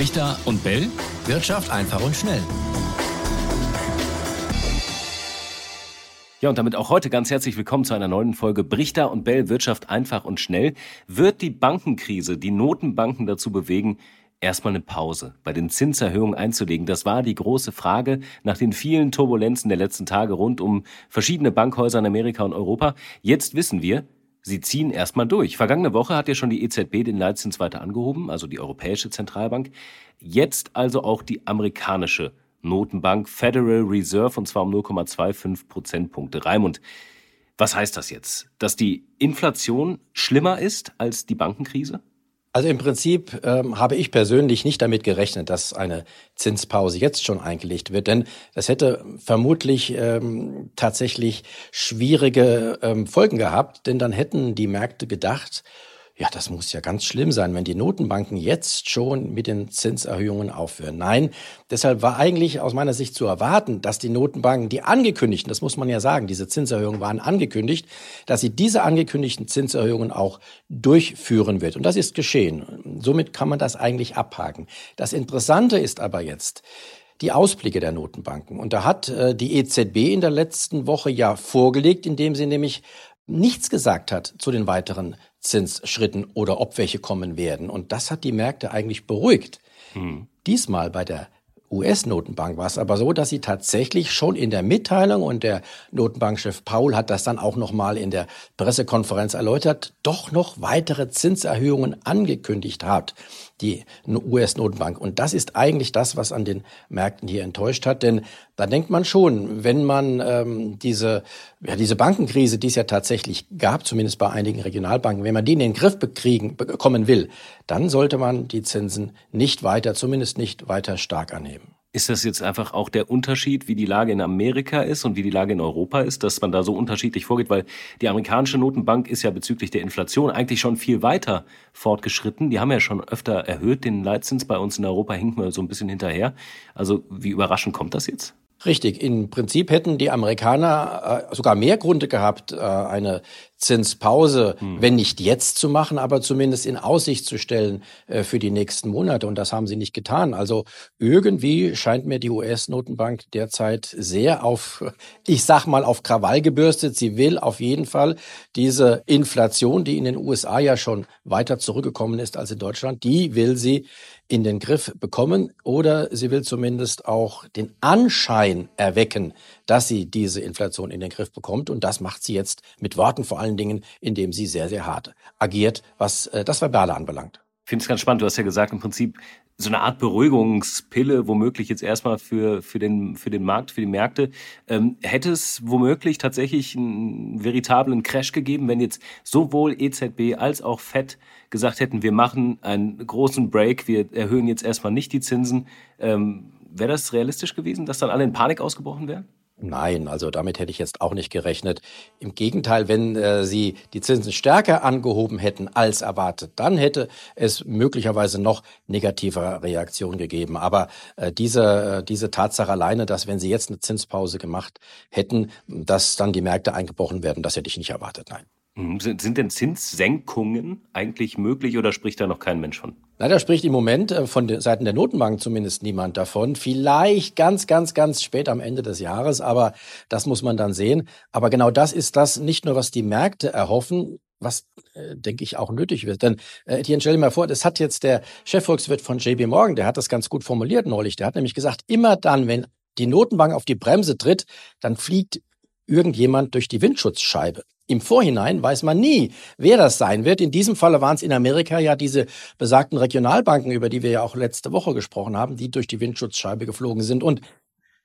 Richter und Bell. Wirtschaft einfach und schnell. Ja, und damit auch heute ganz herzlich willkommen zu einer neuen Folge Brichter und Bell Wirtschaft einfach und schnell. Wird die Bankenkrise die Notenbanken dazu bewegen, erstmal eine Pause bei den Zinserhöhungen einzulegen? Das war die große Frage nach den vielen Turbulenzen der letzten Tage rund um verschiedene Bankhäuser in Amerika und Europa. Jetzt wissen wir, Sie ziehen erstmal durch. Vergangene Woche hat ja schon die EZB den Leitzins weiter angehoben, also die Europäische Zentralbank. Jetzt also auch die amerikanische Notenbank Federal Reserve und zwar um 0,25 Prozentpunkte. Raimund, was heißt das jetzt? Dass die Inflation schlimmer ist als die Bankenkrise? Also im Prinzip ähm, habe ich persönlich nicht damit gerechnet, dass eine Zinspause jetzt schon eingelegt wird, denn das hätte vermutlich ähm, tatsächlich schwierige ähm, Folgen gehabt, denn dann hätten die Märkte gedacht, ja, das muss ja ganz schlimm sein, wenn die Notenbanken jetzt schon mit den Zinserhöhungen aufhören. Nein, deshalb war eigentlich aus meiner Sicht zu erwarten, dass die Notenbanken, die angekündigten, das muss man ja sagen, diese Zinserhöhungen waren angekündigt, dass sie diese angekündigten Zinserhöhungen auch durchführen wird. Und das ist geschehen. Somit kann man das eigentlich abhaken. Das Interessante ist aber jetzt, die Ausblicke der Notenbanken. Und da hat äh, die EZB in der letzten Woche ja vorgelegt, indem sie nämlich nichts gesagt hat zu den weiteren Zinsschritten oder ob welche kommen werden. Und das hat die Märkte eigentlich beruhigt. Hm. Diesmal bei der US-Notenbank war es aber so, dass sie tatsächlich schon in der Mitteilung und der Notenbankchef Paul hat das dann auch noch mal in der Pressekonferenz erläutert, doch noch weitere Zinserhöhungen angekündigt hat die US-Notenbank. Und das ist eigentlich das, was an den Märkten hier enttäuscht hat. Denn da denkt man schon, wenn man ähm, diese, ja, diese Bankenkrise, die es ja tatsächlich gab, zumindest bei einigen Regionalbanken, wenn man die in den Griff bekriegen, bekommen will, dann sollte man die Zinsen nicht weiter, zumindest nicht weiter stark anheben. Ist das jetzt einfach auch der Unterschied, wie die Lage in Amerika ist und wie die Lage in Europa ist, dass man da so unterschiedlich vorgeht? Weil die amerikanische Notenbank ist ja bezüglich der Inflation eigentlich schon viel weiter fortgeschritten. Die haben ja schon öfter erhöht den Leitzins. Bei uns in Europa hinken wir so ein bisschen hinterher. Also wie überraschend kommt das jetzt? Richtig. Im Prinzip hätten die Amerikaner äh, sogar mehr Gründe gehabt, äh, eine Zinspause, hm. wenn nicht jetzt zu machen, aber zumindest in Aussicht zu stellen äh, für die nächsten Monate. Und das haben sie nicht getan. Also irgendwie scheint mir die US-Notenbank derzeit sehr auf, ich sag mal, auf Krawall gebürstet. Sie will auf jeden Fall diese Inflation, die in den USA ja schon weiter zurückgekommen ist als in Deutschland, die will sie in den Griff bekommen oder sie will zumindest auch den Anschein erwecken, dass sie diese Inflation in den Griff bekommt. Und das macht sie jetzt mit Worten vor allen Dingen, indem sie sehr, sehr hart agiert, was äh, das Verbale anbelangt. Ich finde es ganz spannend. Du hast ja gesagt, im Prinzip so eine Art Beruhigungspille, womöglich jetzt erstmal für, für, den, für den Markt, für die Märkte. Ähm, hätte es womöglich tatsächlich einen veritablen Crash gegeben, wenn jetzt sowohl EZB als auch FED gesagt hätten, wir machen einen großen Break, wir erhöhen jetzt erstmal nicht die Zinsen. Ähm, Wäre das realistisch gewesen, dass dann alle in Panik ausgebrochen wären? Nein, also damit hätte ich jetzt auch nicht gerechnet. Im Gegenteil, wenn äh, Sie die Zinsen stärker angehoben hätten als erwartet, dann hätte es möglicherweise noch negativere Reaktionen gegeben. Aber äh, diese, äh, diese Tatsache alleine, dass wenn Sie jetzt eine Zinspause gemacht hätten, dass dann die Märkte eingebrochen werden, das hätte ich nicht erwartet, nein. Mhm. Sind, denn Zinssenkungen eigentlich möglich oder spricht da noch kein Mensch von? Leider spricht im Moment äh, von den Seiten der Notenbank zumindest niemand davon. Vielleicht ganz, ganz, ganz spät am Ende des Jahres, aber das muss man dann sehen. Aber genau das ist das nicht nur, was die Märkte erhoffen, was, äh, denke ich, auch nötig wird. Denn, äh, Etienne, stell dir mal vor, das hat jetzt der Chefvolkswirt von JB Morgan, der hat das ganz gut formuliert neulich. Der hat nämlich gesagt, immer dann, wenn die Notenbank auf die Bremse tritt, dann fliegt irgendjemand durch die Windschutzscheibe. Im Vorhinein weiß man nie, wer das sein wird. In diesem Falle waren es in Amerika ja diese besagten Regionalbanken, über die wir ja auch letzte Woche gesprochen haben, die durch die Windschutzscheibe geflogen sind. Und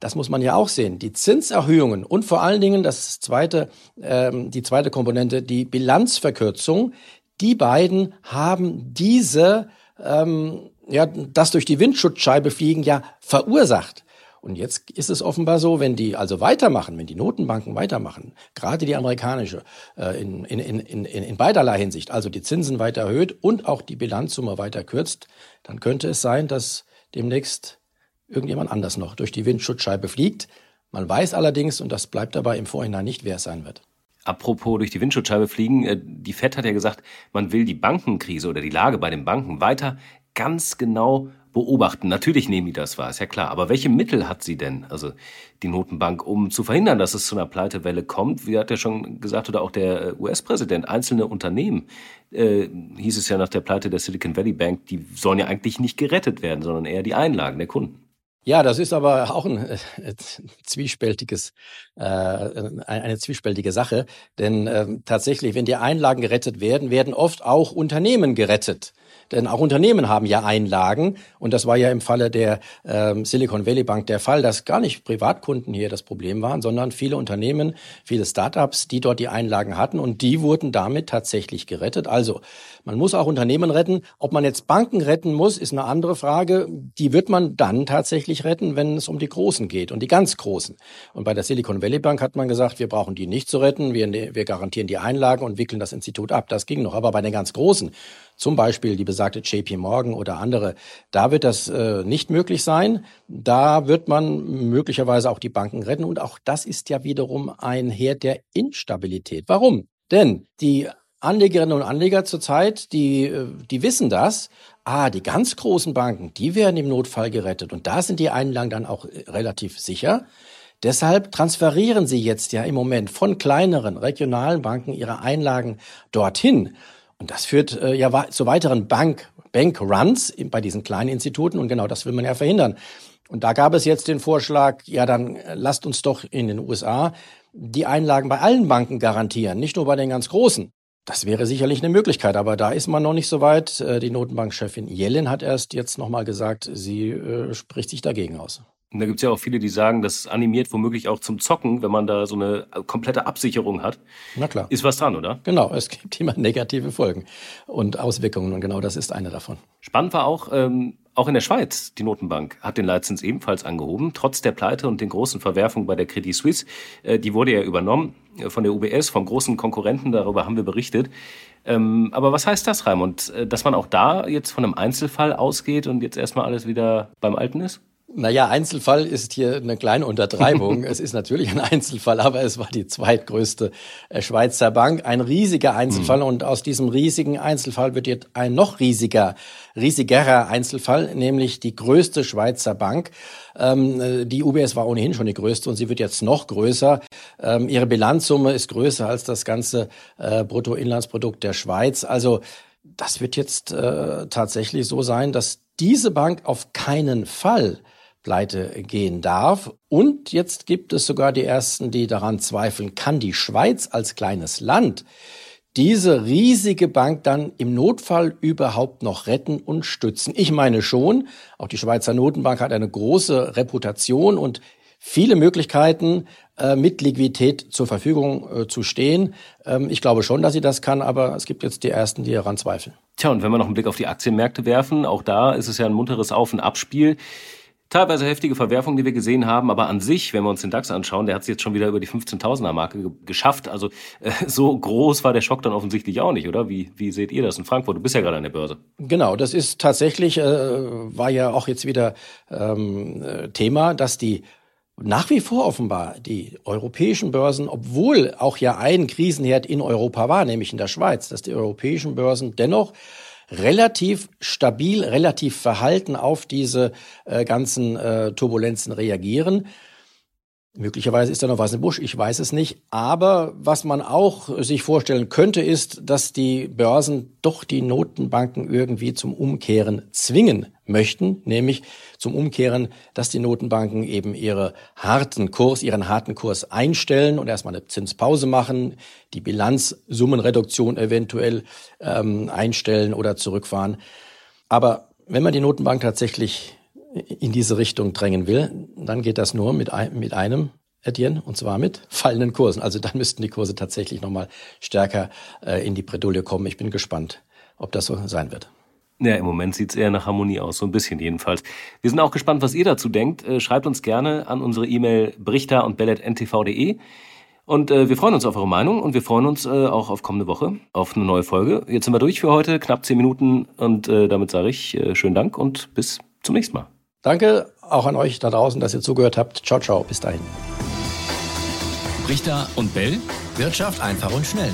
das muss man ja auch sehen. Die Zinserhöhungen und vor allen Dingen das zweite, ähm, die zweite Komponente, die Bilanzverkürzung, die beiden haben diese, ähm, ja, das durch die Windschutzscheibe fliegen ja verursacht. Und jetzt ist es offenbar so, wenn die also weitermachen, wenn die Notenbanken weitermachen, gerade die amerikanische, äh, in, in, in, in, beiderlei Hinsicht, also die Zinsen weiter erhöht und auch die Bilanzsumme weiter kürzt, dann könnte es sein, dass demnächst irgendjemand anders noch durch die Windschutzscheibe fliegt. Man weiß allerdings, und das bleibt dabei im Vorhinein nicht, wer es sein wird. Apropos durch die Windschutzscheibe fliegen, äh, die FED hat ja gesagt, man will die Bankenkrise oder die Lage bei den Banken weiter ganz genau beobachten. Natürlich nehmen die das wahr, ist ja klar. Aber welche Mittel hat sie denn, also die Notenbank, um zu verhindern, dass es zu einer Pleitewelle kommt? Wie hat ja schon gesagt, oder auch der äh, US-Präsident, einzelne Unternehmen, äh, hieß es ja nach der Pleite der Silicon Valley Bank, die sollen ja eigentlich nicht gerettet werden, sondern eher die Einlagen der Kunden. Ja, das ist aber auch ein äh, zwiespältiges, äh, eine zwiespältige Sache. Denn äh, tatsächlich, wenn die Einlagen gerettet werden, werden oft auch Unternehmen gerettet. Denn auch Unternehmen haben ja Einlagen. Und das war ja im Falle der ähm, Silicon Valley Bank der Fall, dass gar nicht Privatkunden hier das Problem waren, sondern viele Unternehmen, viele Startups, die dort die Einlagen hatten. Und die wurden damit tatsächlich gerettet. Also man muss auch Unternehmen retten. Ob man jetzt Banken retten muss, ist eine andere Frage. Die wird man dann tatsächlich retten, wenn es um die Großen geht und die ganz Großen. Und bei der Silicon Valley Bank hat man gesagt, wir brauchen die nicht zu retten. Wir, wir garantieren die Einlagen und wickeln das Institut ab. Das ging noch. Aber bei den ganz Großen, zum Beispiel die besagte JP Morgan oder andere, da wird das äh, nicht möglich sein. Da wird man möglicherweise auch die Banken retten. Und auch das ist ja wiederum ein Herd der Instabilität. Warum? Denn die Anlegerinnen und Anleger zurzeit, die, äh, die wissen das. Ah, die ganz großen Banken, die werden im Notfall gerettet. Und da sind die Einlagen dann auch äh, relativ sicher. Deshalb transferieren sie jetzt ja im Moment von kleineren regionalen Banken ihre Einlagen dorthin. Und das führt äh, ja zu weiteren Bank, Bankruns bei diesen kleinen Instituten und genau das will man ja verhindern. Und da gab es jetzt den Vorschlag, ja dann äh, lasst uns doch in den USA die Einlagen bei allen Banken garantieren, nicht nur bei den ganz großen. Das wäre sicherlich eine Möglichkeit, aber da ist man noch nicht so weit. Äh, die Notenbankchefin Yellen hat erst jetzt nochmal gesagt, sie äh, spricht sich dagegen aus. Und da gibt es ja auch viele, die sagen, das animiert womöglich auch zum Zocken, wenn man da so eine komplette Absicherung hat. Na klar. Ist was dran, oder? Genau, es gibt immer negative Folgen und Auswirkungen und genau das ist eine davon. Spannend war auch, ähm, auch in der Schweiz, die Notenbank hat den Leitzins ebenfalls angehoben, trotz der Pleite und den großen Verwerfungen bei der Credit Suisse. Äh, die wurde ja übernommen äh, von der UBS, vom großen Konkurrenten, darüber haben wir berichtet. Ähm, aber was heißt das, Raimund? Äh, dass man auch da jetzt von einem Einzelfall ausgeht und jetzt erstmal alles wieder beim Alten ist? Naja, Einzelfall ist hier eine kleine Untertreibung. es ist natürlich ein Einzelfall, aber es war die zweitgrößte äh, Schweizer Bank. Ein riesiger Einzelfall. Mhm. Und aus diesem riesigen Einzelfall wird jetzt ein noch riesiger, riesigerer Einzelfall, nämlich die größte Schweizer Bank. Ähm, äh, die UBS war ohnehin schon die größte und sie wird jetzt noch größer. Ähm, ihre Bilanzsumme ist größer als das ganze äh, Bruttoinlandsprodukt der Schweiz. Also das wird jetzt äh, tatsächlich so sein, dass diese Bank auf keinen Fall pleite gehen darf. Und jetzt gibt es sogar die ersten, die daran zweifeln, kann die Schweiz als kleines Land diese riesige Bank dann im Notfall überhaupt noch retten und stützen? Ich meine schon, auch die Schweizer Notenbank hat eine große Reputation und viele Möglichkeiten, äh, mit Liquidität zur Verfügung äh, zu stehen. Ähm, ich glaube schon, dass sie das kann, aber es gibt jetzt die Ersten, die daran zweifeln. Tja, und wenn wir noch einen Blick auf die Aktienmärkte werfen, auch da ist es ja ein munteres Auf- und Abspiel. Teilweise heftige Verwerfungen, die wir gesehen haben, aber an sich, wenn wir uns den DAX anschauen, der hat es jetzt schon wieder über die 15.000er Marke ge geschafft. Also äh, so groß war der Schock dann offensichtlich auch nicht, oder? Wie, wie seht ihr das in Frankfurt? Du bist ja gerade an der Börse. Genau, das ist tatsächlich, äh, war ja auch jetzt wieder ähm, äh, Thema, dass die nach wie vor offenbar die europäischen Börsen, obwohl auch ja ein Krisenherd in Europa war, nämlich in der Schweiz, dass die europäischen Börsen dennoch relativ stabil, relativ verhalten auf diese äh, ganzen äh, Turbulenzen reagieren. Möglicherweise ist da noch was im Busch, ich weiß es nicht. Aber was man auch sich vorstellen könnte, ist, dass die Börsen doch die Notenbanken irgendwie zum Umkehren zwingen möchten, nämlich zum Umkehren, dass die Notenbanken eben ihre harten Kurs, ihren harten Kurs einstellen und erstmal eine Zinspause machen, die Bilanzsummenreduktion eventuell ähm, einstellen oder zurückfahren. Aber wenn man die Notenbank tatsächlich in diese Richtung drängen will, dann geht das nur mit, ein, mit einem Etienne, und zwar mit fallenden Kursen. Also dann müssten die Kurse tatsächlich nochmal stärker äh, in die Bredouille kommen. Ich bin gespannt, ob das so sein wird. Ja, im Moment sieht es eher nach Harmonie aus, so ein bisschen jedenfalls. Wir sind auch gespannt, was ihr dazu denkt. Äh, schreibt uns gerne an unsere E-Mail brichter und bellet.ntv.de. Und äh, wir freuen uns auf eure Meinung und wir freuen uns äh, auch auf kommende Woche, auf eine neue Folge. Jetzt sind wir durch für heute, knapp zehn Minuten und äh, damit sage ich äh, schönen Dank und bis zum nächsten Mal. Danke auch an euch da draußen, dass ihr zugehört habt. Ciao, ciao, bis dahin. Richter und Bell, Wirtschaft einfach und schnell.